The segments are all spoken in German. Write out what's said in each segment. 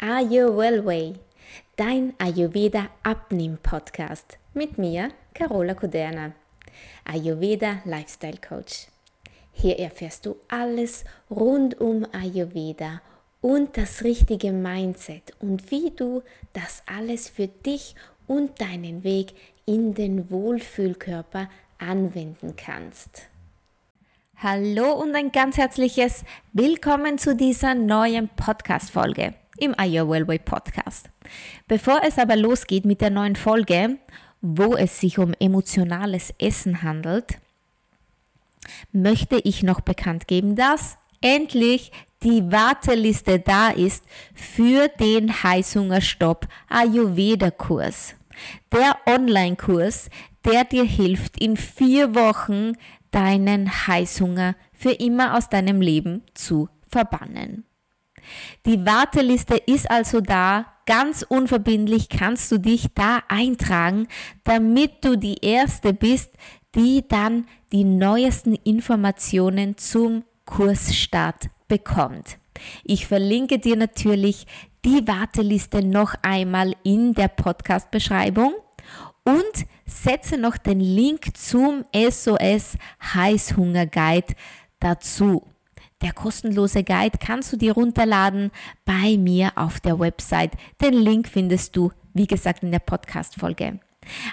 Are You Well Way, dein Ayurveda Abnehm Podcast mit mir, Carola Kuderna, Ayurveda Lifestyle Coach. Hier erfährst du alles rund um Ayurveda und das richtige Mindset und wie du das alles für dich und deinen Weg in den Wohlfühlkörper anwenden kannst. Hallo und ein ganz herzliches Willkommen zu dieser neuen Podcast-Folge im Aya Wellway Podcast. Bevor es aber losgeht mit der neuen Folge, wo es sich um emotionales Essen handelt, möchte ich noch bekannt geben, dass endlich die Warteliste da ist für den Heißhungerstopp Ayurveda Kurs. Der Online-Kurs, der dir hilft, in vier Wochen deinen Heißhunger für immer aus deinem Leben zu verbannen. Die Warteliste ist also da, ganz unverbindlich kannst du dich da eintragen, damit du die Erste bist, die dann die neuesten Informationen zum Kursstart bekommt. Ich verlinke dir natürlich die Warteliste noch einmal in der Podcast-Beschreibung und setze noch den Link zum SOS Heißhunger Guide dazu. Der kostenlose Guide kannst du dir runterladen bei mir auf der Website. Den Link findest du, wie gesagt, in der Podcast-Folge.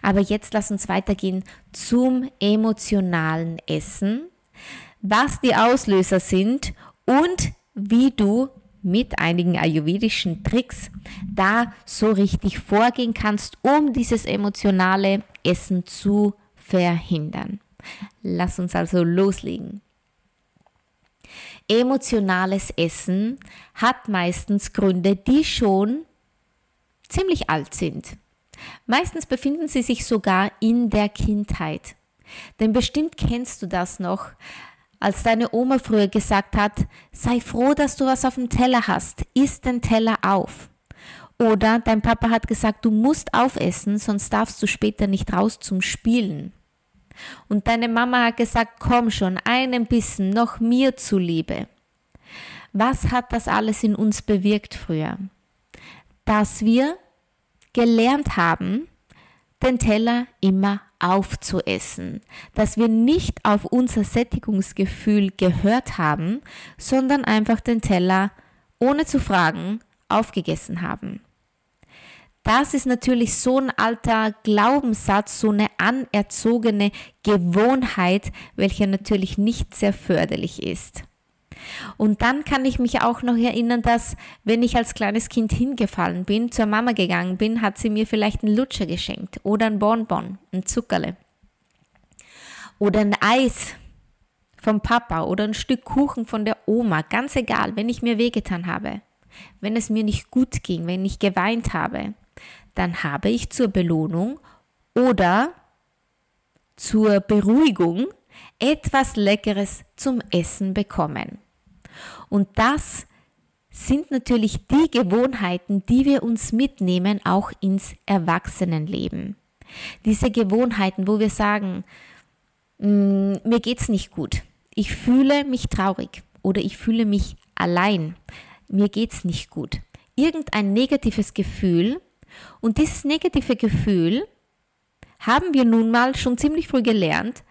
Aber jetzt lass uns weitergehen zum emotionalen Essen, was die Auslöser sind und wie du mit einigen ayurvedischen Tricks da so richtig vorgehen kannst, um dieses emotionale Essen zu verhindern. Lass uns also loslegen. Emotionales Essen hat meistens Gründe, die schon ziemlich alt sind. Meistens befinden sie sich sogar in der Kindheit. Denn bestimmt kennst du das noch, als deine Oma früher gesagt hat, sei froh, dass du was auf dem Teller hast, iss den Teller auf. Oder dein Papa hat gesagt, du musst aufessen, sonst darfst du später nicht raus zum Spielen. Und deine Mama hat gesagt, komm schon, einen Bissen, noch mir zuliebe. Was hat das alles in uns bewirkt früher? Dass wir gelernt haben, den Teller immer aufzuessen, dass wir nicht auf unser Sättigungsgefühl gehört haben, sondern einfach den Teller ohne zu fragen aufgegessen haben. Das ist natürlich so ein alter Glaubenssatz, so eine anerzogene Gewohnheit, welche natürlich nicht sehr förderlich ist. Und dann kann ich mich auch noch erinnern, dass wenn ich als kleines Kind hingefallen bin, zur Mama gegangen bin, hat sie mir vielleicht einen Lutscher geschenkt oder ein Bonbon, ein Zuckerle oder ein Eis vom Papa oder ein Stück Kuchen von der Oma, ganz egal, wenn ich mir wehgetan habe, wenn es mir nicht gut ging, wenn ich geweint habe, dann habe ich zur Belohnung oder zur Beruhigung etwas Leckeres zum Essen bekommen. Und das sind natürlich die Gewohnheiten, die wir uns mitnehmen, auch ins Erwachsenenleben. Diese Gewohnheiten, wo wir sagen, mm, mir geht's nicht gut, ich fühle mich traurig oder ich fühle mich allein, mir geht's nicht gut. Irgendein negatives Gefühl und dieses negative Gefühl haben wir nun mal schon ziemlich früh gelernt,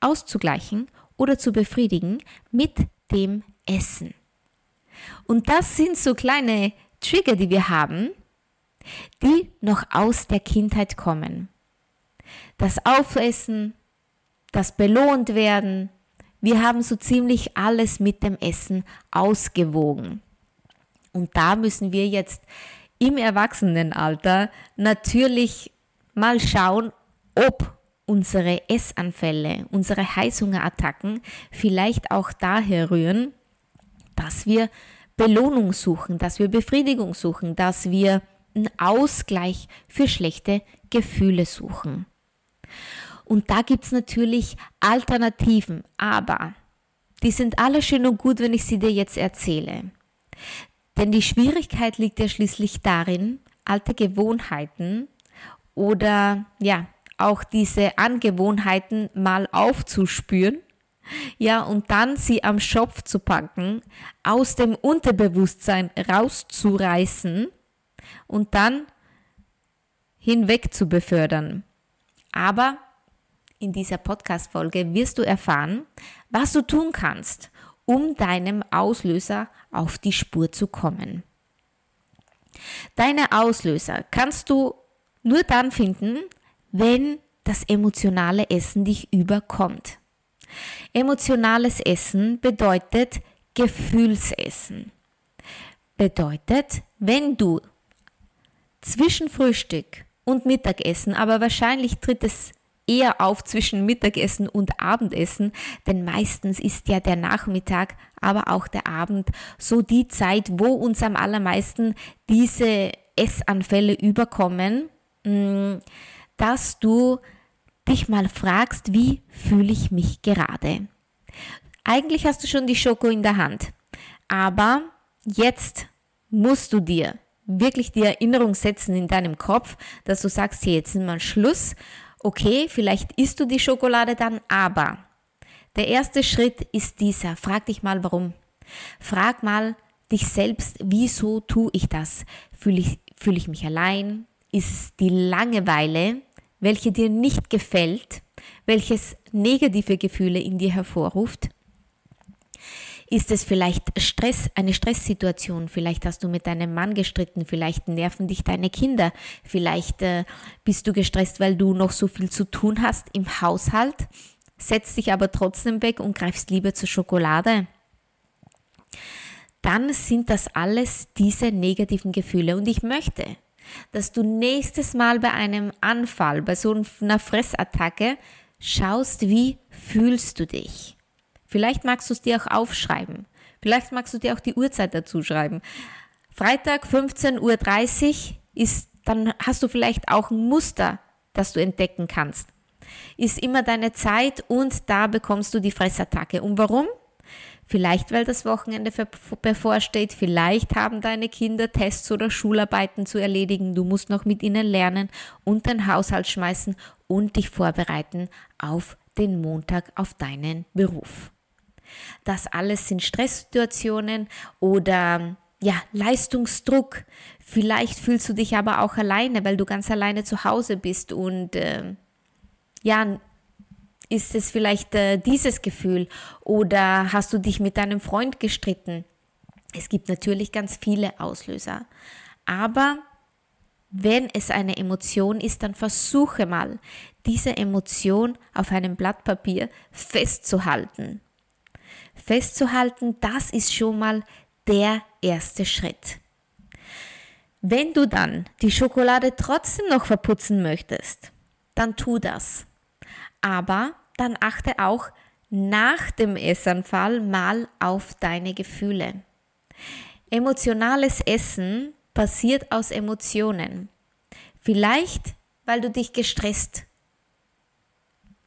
auszugleichen oder zu befriedigen mit dem Essen. Und das sind so kleine Trigger, die wir haben, die noch aus der Kindheit kommen. Das Aufessen, das belohnt werden, wir haben so ziemlich alles mit dem Essen ausgewogen. Und da müssen wir jetzt im Erwachsenenalter natürlich mal schauen, ob unsere Essanfälle, unsere Heißhungerattacken vielleicht auch daher rühren, dass wir Belohnung suchen, dass wir Befriedigung suchen, dass wir einen Ausgleich für schlechte Gefühle suchen. Und da gibt es natürlich Alternativen, aber die sind alle schön und gut, wenn ich sie dir jetzt erzähle. Denn die Schwierigkeit liegt ja schließlich darin, alte Gewohnheiten oder ja, auch diese Angewohnheiten mal aufzuspüren ja, und dann sie am Schopf zu packen, aus dem Unterbewusstsein rauszureißen und dann hinweg zu befördern. Aber in dieser Podcast-Folge wirst du erfahren, was du tun kannst, um deinem Auslöser auf die Spur zu kommen. Deine Auslöser kannst du nur dann finden, wenn das emotionale Essen dich überkommt. Emotionales Essen bedeutet Gefühlsessen. Bedeutet, wenn du zwischen Frühstück und Mittagessen, aber wahrscheinlich tritt es eher auf zwischen Mittagessen und Abendessen, denn meistens ist ja der Nachmittag, aber auch der Abend so die Zeit, wo uns am allermeisten diese Essanfälle überkommen, mm, dass du dich mal fragst, wie fühle ich mich gerade? Eigentlich hast du schon die Schoko in der Hand, aber jetzt musst du dir wirklich die Erinnerung setzen in deinem Kopf, dass du sagst, hier jetzt ist mal Schluss. Okay, vielleicht isst du die Schokolade dann, aber der erste Schritt ist dieser. Frag dich mal, warum. Frag mal dich selbst, wieso tue ich das? Fühle ich, fühle ich mich allein? Ist es die Langeweile, welche dir nicht gefällt, welches negative Gefühle in dir hervorruft? Ist es vielleicht Stress, eine Stresssituation? Vielleicht hast du mit deinem Mann gestritten, vielleicht nerven dich deine Kinder, vielleicht äh, bist du gestresst, weil du noch so viel zu tun hast im Haushalt, setzt dich aber trotzdem weg und greifst lieber zur Schokolade. Dann sind das alles diese negativen Gefühle und ich möchte, dass du nächstes Mal bei einem Anfall, bei so einer Fressattacke schaust, wie fühlst du dich? Vielleicht magst du es dir auch aufschreiben. Vielleicht magst du dir auch die Uhrzeit dazu schreiben. Freitag 15.30 Uhr ist, dann hast du vielleicht auch ein Muster, das du entdecken kannst. Ist immer deine Zeit und da bekommst du die Fressattacke. Und warum? Vielleicht, weil das Wochenende bevorsteht, vielleicht haben deine Kinder Tests oder Schularbeiten zu erledigen, du musst noch mit ihnen lernen und den Haushalt schmeißen und dich vorbereiten auf den Montag, auf deinen Beruf. Das alles sind Stresssituationen oder ja, Leistungsdruck. Vielleicht fühlst du dich aber auch alleine, weil du ganz alleine zu Hause bist und äh, ja, ist es vielleicht äh, dieses Gefühl oder hast du dich mit deinem Freund gestritten? Es gibt natürlich ganz viele Auslöser. Aber wenn es eine Emotion ist, dann versuche mal, diese Emotion auf einem Blatt Papier festzuhalten festzuhalten, das ist schon mal der erste Schritt. Wenn du dann die Schokolade trotzdem noch verputzen möchtest, dann tu das. Aber dann achte auch nach dem Essanfall mal auf deine Gefühle. Emotionales Essen passiert aus Emotionen. Vielleicht, weil du dich gestresst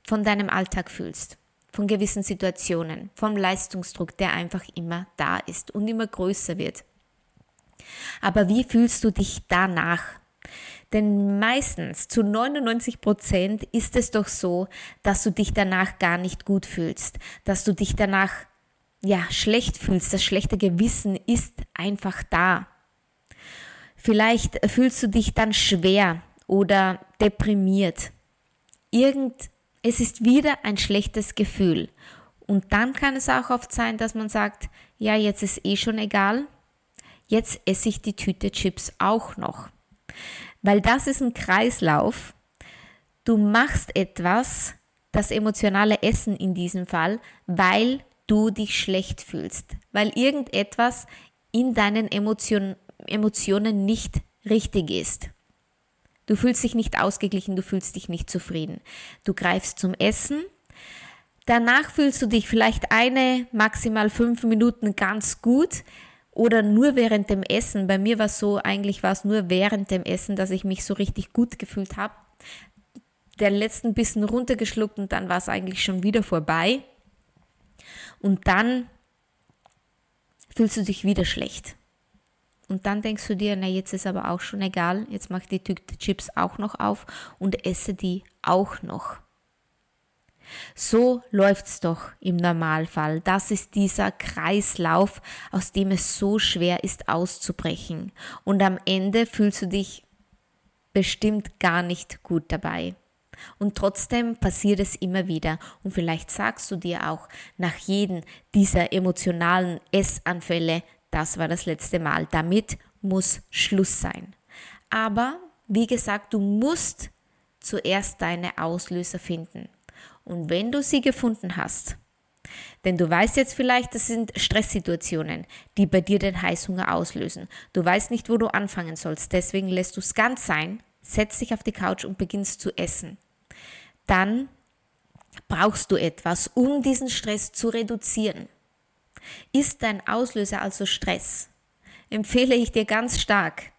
von deinem Alltag fühlst von gewissen Situationen, vom Leistungsdruck, der einfach immer da ist und immer größer wird. Aber wie fühlst du dich danach? Denn meistens zu 99 Prozent ist es doch so, dass du dich danach gar nicht gut fühlst, dass du dich danach ja schlecht fühlst. Das schlechte Gewissen ist einfach da. Vielleicht fühlst du dich dann schwer oder deprimiert. Irgend es ist wieder ein schlechtes Gefühl. Und dann kann es auch oft sein, dass man sagt, ja, jetzt ist eh schon egal, jetzt esse ich die Tüte Chips auch noch. Weil das ist ein Kreislauf. Du machst etwas, das emotionale Essen in diesem Fall, weil du dich schlecht fühlst, weil irgendetwas in deinen Emotion, Emotionen nicht richtig ist. Du fühlst dich nicht ausgeglichen, du fühlst dich nicht zufrieden. Du greifst zum Essen. Danach fühlst du dich vielleicht eine, maximal fünf Minuten ganz gut oder nur während dem Essen. Bei mir war es so, eigentlich war es nur während dem Essen, dass ich mich so richtig gut gefühlt habe. Den letzten Bissen runtergeschluckt und dann war es eigentlich schon wieder vorbei. Und dann fühlst du dich wieder schlecht. Und dann denkst du dir, na jetzt ist aber auch schon egal, jetzt mach die Tüte Chips auch noch auf und esse die auch noch. So läuft's doch im Normalfall. Das ist dieser Kreislauf, aus dem es so schwer ist auszubrechen. Und am Ende fühlst du dich bestimmt gar nicht gut dabei. Und trotzdem passiert es immer wieder. Und vielleicht sagst du dir auch nach jedem dieser emotionalen Essanfälle, das war das letzte Mal. Damit muss Schluss sein. Aber wie gesagt, du musst zuerst deine Auslöser finden. Und wenn du sie gefunden hast, denn du weißt jetzt vielleicht, das sind Stresssituationen, die bei dir den Heißhunger auslösen. Du weißt nicht, wo du anfangen sollst, deswegen lässt du es ganz sein, setzt dich auf die Couch und beginnst zu essen. Dann brauchst du etwas, um diesen Stress zu reduzieren. Ist dein Auslöser also Stress, empfehle ich dir ganz stark,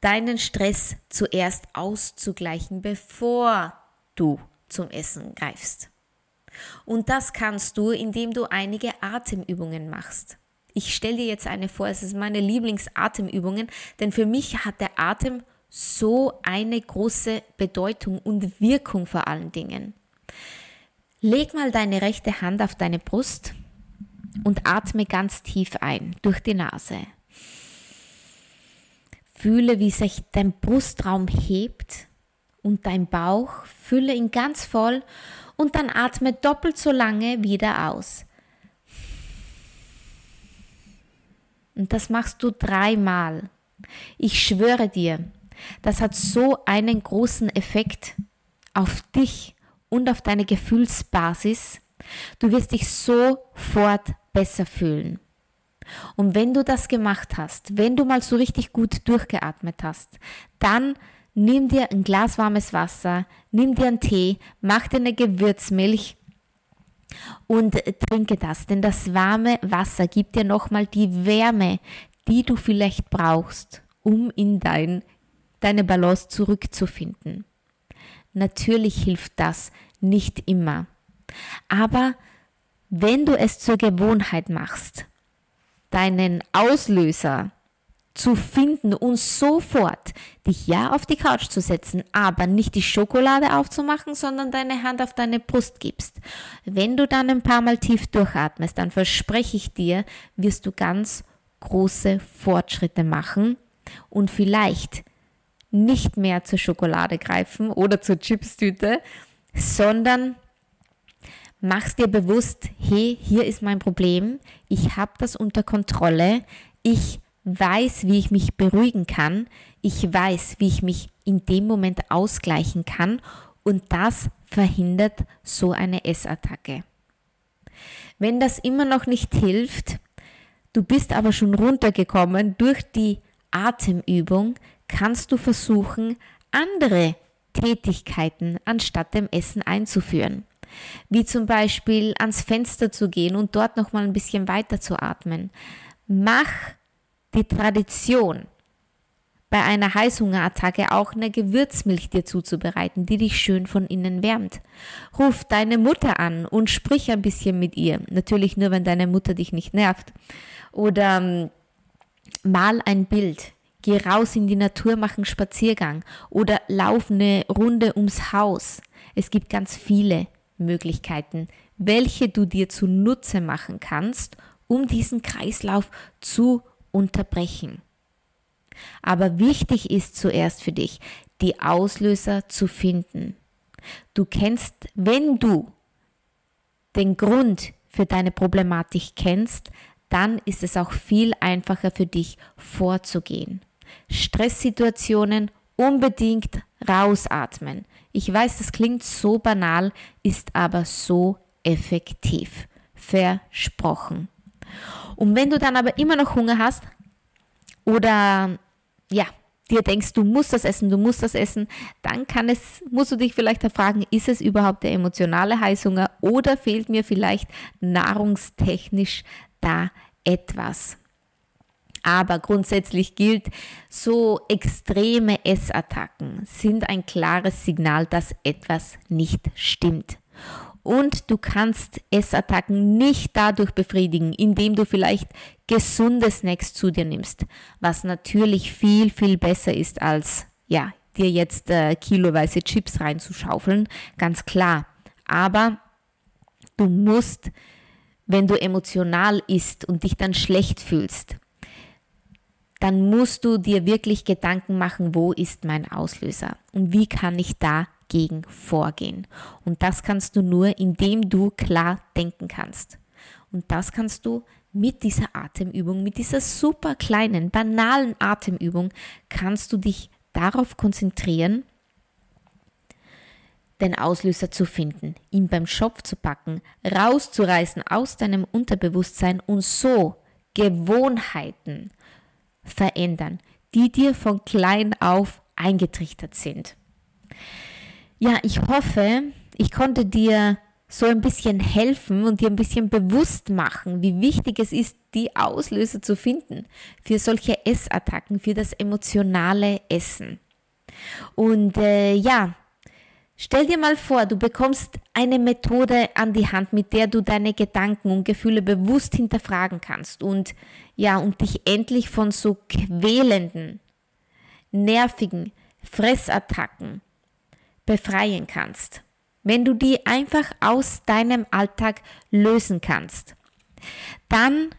deinen Stress zuerst auszugleichen, bevor du zum Essen greifst. Und das kannst du, indem du einige Atemübungen machst. Ich stelle dir jetzt eine vor, es ist meine Lieblingsatemübungen, denn für mich hat der Atem so eine große Bedeutung und Wirkung vor allen Dingen. Leg mal deine rechte Hand auf deine Brust und atme ganz tief ein durch die Nase. Fühle, wie sich dein Brustraum hebt und dein Bauch, fülle ihn ganz voll und dann atme doppelt so lange wieder aus. Und das machst du dreimal. Ich schwöre dir, das hat so einen großen Effekt auf dich und auf deine Gefühlsbasis. Du wirst dich sofort besser fühlen. Und wenn du das gemacht hast, wenn du mal so richtig gut durchgeatmet hast, dann nimm dir ein Glas warmes Wasser, nimm dir einen Tee, mach dir eine Gewürzmilch und trinke das, denn das warme Wasser gibt dir nochmal die Wärme, die du vielleicht brauchst, um in dein, deine Balance zurückzufinden. Natürlich hilft das nicht immer, aber wenn du es zur Gewohnheit machst, deinen Auslöser zu finden und sofort dich ja auf die Couch zu setzen, aber nicht die Schokolade aufzumachen, sondern deine Hand auf deine Brust gibst. Wenn du dann ein paar Mal tief durchatmest, dann verspreche ich dir, wirst du ganz große Fortschritte machen und vielleicht nicht mehr zur Schokolade greifen oder zur Chipstüte, sondern machst dir bewusst, hey, hier ist mein Problem, ich habe das unter Kontrolle, ich weiß, wie ich mich beruhigen kann, ich weiß, wie ich mich in dem Moment ausgleichen kann und das verhindert so eine Essattacke. Wenn das immer noch nicht hilft, du bist aber schon runtergekommen durch die Atemübung, kannst du versuchen, andere Tätigkeiten anstatt dem Essen einzuführen. Wie zum Beispiel ans Fenster zu gehen und dort nochmal ein bisschen weiter zu atmen. Mach die Tradition, bei einer Heißhungerattacke auch eine Gewürzmilch dir zuzubereiten, die dich schön von innen wärmt. Ruf deine Mutter an und sprich ein bisschen mit ihr. Natürlich nur, wenn deine Mutter dich nicht nervt. Oder ähm, mal ein Bild. Geh raus in die Natur, mach einen Spaziergang oder lauf eine Runde ums Haus. Es gibt ganz viele Möglichkeiten, welche du dir zunutze machen kannst, um diesen Kreislauf zu unterbrechen. Aber wichtig ist zuerst für dich, die Auslöser zu finden. Du kennst, wenn du den Grund für deine Problematik kennst, dann ist es auch viel einfacher für dich vorzugehen. Stresssituationen unbedingt rausatmen. Ich weiß, das klingt so banal, ist aber so effektiv. Versprochen. Und wenn du dann aber immer noch Hunger hast oder ja, dir denkst, du musst das essen, du musst das essen, dann kann es, musst du dich vielleicht fragen, ist es überhaupt der emotionale Heißhunger oder fehlt mir vielleicht nahrungstechnisch da etwas? Aber grundsätzlich gilt, so extreme Essattacken sind ein klares Signal, dass etwas nicht stimmt. Und du kannst Essattacken nicht dadurch befriedigen, indem du vielleicht gesunde Snacks zu dir nimmst, was natürlich viel, viel besser ist als, ja, dir jetzt äh, kiloweise Chips reinzuschaufeln, ganz klar. Aber du musst, wenn du emotional isst und dich dann schlecht fühlst, dann musst du dir wirklich Gedanken machen, wo ist mein Auslöser und wie kann ich dagegen vorgehen. Und das kannst du nur, indem du klar denken kannst. Und das kannst du mit dieser Atemübung, mit dieser super kleinen, banalen Atemübung, kannst du dich darauf konzentrieren, den Auslöser zu finden, ihn beim Schopf zu packen, rauszureißen aus deinem Unterbewusstsein und so Gewohnheiten verändern, die dir von klein auf eingetrichtert sind. Ja, ich hoffe, ich konnte dir so ein bisschen helfen und dir ein bisschen bewusst machen, wie wichtig es ist, die Auslöser zu finden für solche Essattacken, für das emotionale Essen. Und äh, ja, stell dir mal vor, du bekommst eine Methode an die Hand, mit der du deine Gedanken und Gefühle bewusst hinterfragen kannst und ja, und dich endlich von so quälenden, nervigen Fressattacken befreien kannst. Wenn du die einfach aus deinem Alltag lösen kannst, dann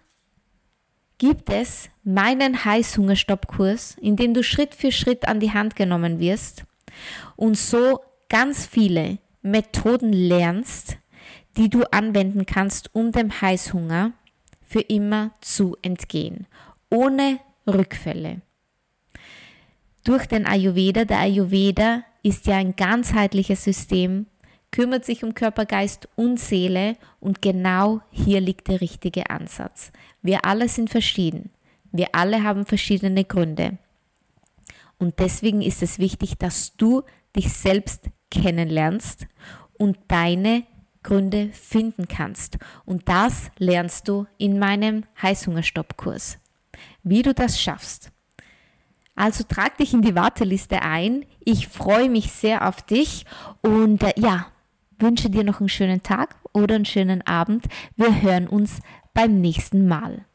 gibt es meinen Heißhungerstoppkurs, in dem du Schritt für Schritt an die Hand genommen wirst und so ganz viele Methoden lernst, die du anwenden kannst, um dem Heißhunger für immer zu entgehen, ohne Rückfälle. Durch den Ayurveda, der Ayurveda ist ja ein ganzheitliches System, kümmert sich um Körper, Geist und Seele und genau hier liegt der richtige Ansatz. Wir alle sind verschieden. Wir alle haben verschiedene Gründe. Und deswegen ist es wichtig, dass du dich selbst kennenlernst und deine Gründe finden kannst. Und das lernst du in meinem Heißhungerstoppkurs. Wie du das schaffst. Also trag dich in die Warteliste ein. Ich freue mich sehr auf dich und äh, ja, wünsche dir noch einen schönen Tag oder einen schönen Abend. Wir hören uns beim nächsten Mal.